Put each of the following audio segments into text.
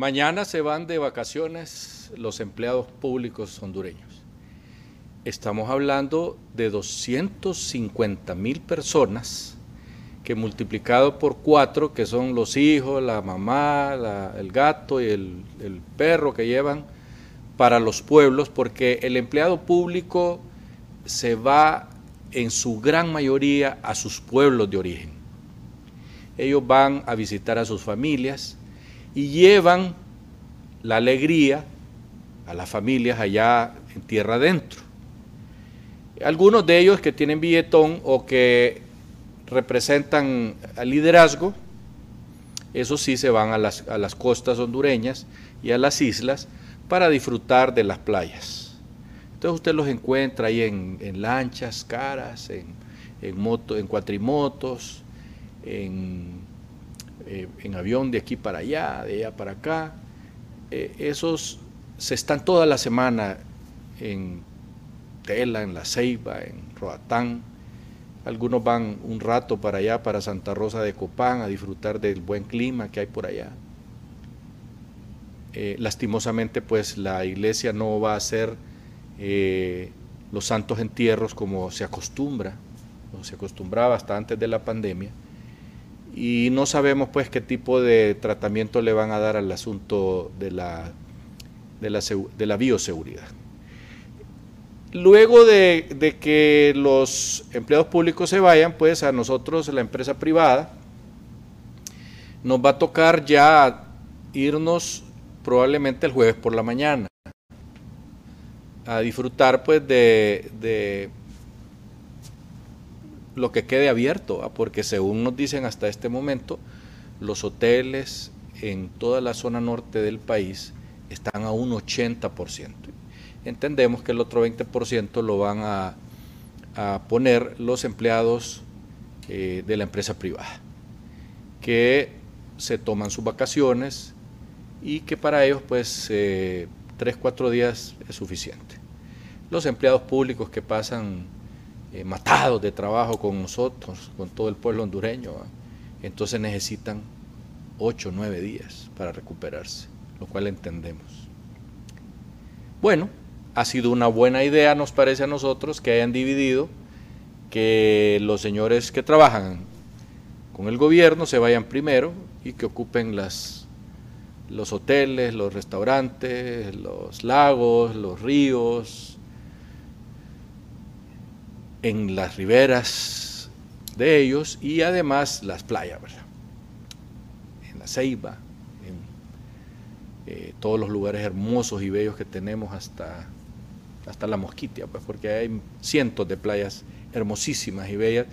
Mañana se van de vacaciones los empleados públicos hondureños. Estamos hablando de 250 mil personas que multiplicado por cuatro, que son los hijos, la mamá, el gato y el, el perro que llevan para los pueblos, porque el empleado público se va en su gran mayoría a sus pueblos de origen. Ellos van a visitar a sus familias y llevan la alegría a las familias allá en tierra adentro. Algunos de ellos que tienen billetón o que representan al liderazgo, esos sí se van a las, a las costas hondureñas y a las islas para disfrutar de las playas. Entonces usted los encuentra ahí en, lanchas caras, en, en cuatrimotos, en, eh, en, avión de aquí para allá, de allá para acá. Eh, esos se están toda la semana en Tela, en La Ceiba, en Roatán, algunos van un rato para allá, para Santa Rosa de Copán, a disfrutar del buen clima que hay por allá. Eh, lastimosamente, pues la iglesia no va a hacer los santos entierros como se acostumbra, o se acostumbraba hasta antes de la pandemia, y no sabemos pues qué tipo de tratamiento le van a dar al asunto de la, de la, de bioseguridad. Luego de, que los empleados públicos se vayan, pues a nosotros, la empresa privada, nos va a tocar ya irnos probablemente el jueves por la mañana a disfrutar pues de, lo que quede abierto, porque según nos dicen hasta este momento, los hoteles en toda la zona norte del país están a un 80% entendemos que el otro 20% lo van a, poner los empleados eh, de la empresa privada, que se toman sus vacaciones y que para ellos pues eh, tres, cuatro días es suficiente. Los empleados públicos que pasan eh, matados de trabajo con nosotros, con todo el pueblo hondureño, entonces necesitan ocho, nueve días para recuperarse, lo cual entendemos. Bueno, ha sido una buena idea, nos parece a nosotros, que hayan dividido, que los señores que trabajan con el gobierno se vayan primero y que ocupen las, los hoteles, los restaurantes, los lagos, los ríos, en las riberas de ellos y además las playas, ¿verdad? En la Ceiba, en eh, todos los lugares hermosos y bellos que tenemos hasta hasta la Mosquitia, pues porque hay cientos de playas hermosísimas y bellas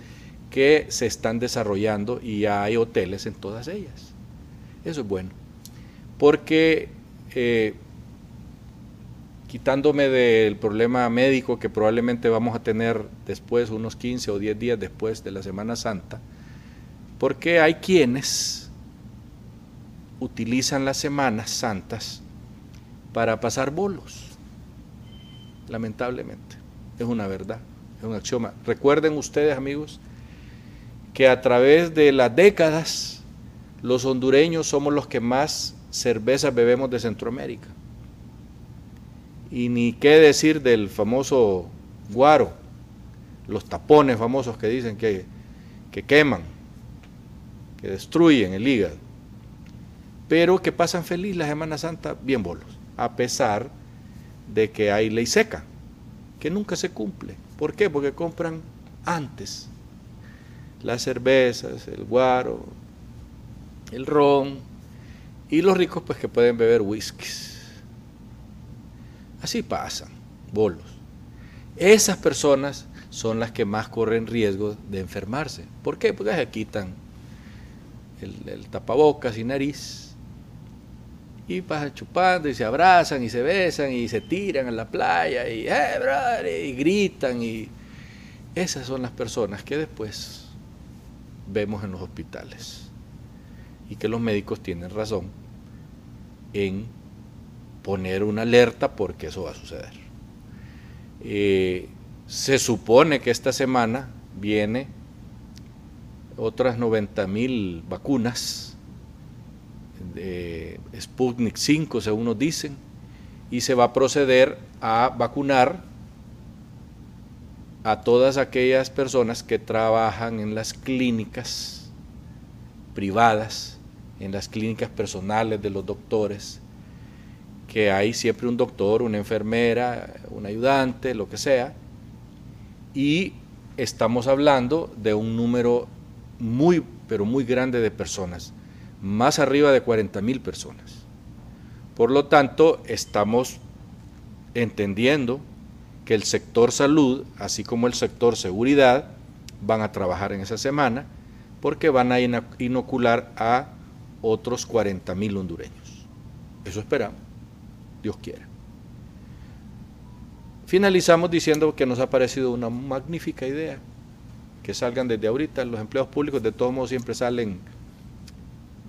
que se están desarrollando y hay hoteles en todas ellas. Eso es bueno, porque eh, quitándome del problema médico que probablemente vamos a tener después, unos 15 o 10 días después de la Semana Santa, porque hay quienes utilizan las Semanas Santas para pasar bolos lamentablemente. Es una verdad, es un axioma. Recuerden ustedes, amigos, que a través de las décadas los hondureños somos los que más cervezas bebemos de Centroamérica. Y ni qué decir del famoso guaro, los tapones famosos que dicen que, que queman, que destruyen el hígado, pero que pasan feliz la Semana Santa bien bolos, a pesar de que hay ley seca, que nunca se cumple. ¿Por qué? Porque compran antes las cervezas, el guaro, el ron, y los ricos pues que pueden beber whiskies. Así pasan, bolos. Esas personas son las que más corren riesgo de enfermarse. ¿Por qué? Porque se quitan el, tapabocas y nariz y pasan chupando y se abrazan y se besan y se tiran en la playa y, eh, y gritan y esas son las personas que después vemos en los hospitales y que los médicos tienen razón en poner una alerta porque eso va a suceder. Eh, se supone que esta semana viene otras 90 mil vacunas de Sputnik 5, según nos dicen, y se va a proceder a vacunar a todas aquellas personas que trabajan en las clínicas privadas, en las clínicas personales de los doctores, que hay siempre un doctor, una enfermera, un ayudante, lo que sea, y estamos hablando de un número muy, pero muy grande de personas, más arriba de 40 mil personas. Por lo tanto, estamos entendiendo que el sector salud, así como el sector seguridad, van a trabajar en esa semana porque van a inocular a otros 40 mil hondureños. Eso esperamos, Dios quiera. Finalizamos diciendo que nos ha parecido una magnífica idea que salgan desde ahorita. Los empleados públicos de todos modos siempre salen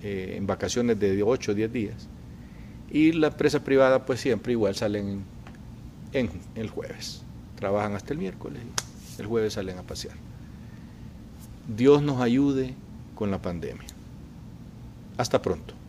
eh, en vacaciones de 8 o 10 días. Y la empresa privada pues siempre igual salen en el jueves. Trabajan hasta el miércoles y el jueves salen a pasear. Dios nos ayude con la pandemia. Hasta pronto.